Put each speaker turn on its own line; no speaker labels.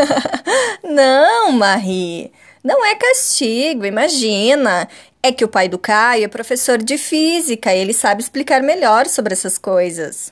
não, Marie. Não é castigo, imagina. É que o pai do Caio é professor de física e ele sabe explicar melhor sobre essas coisas.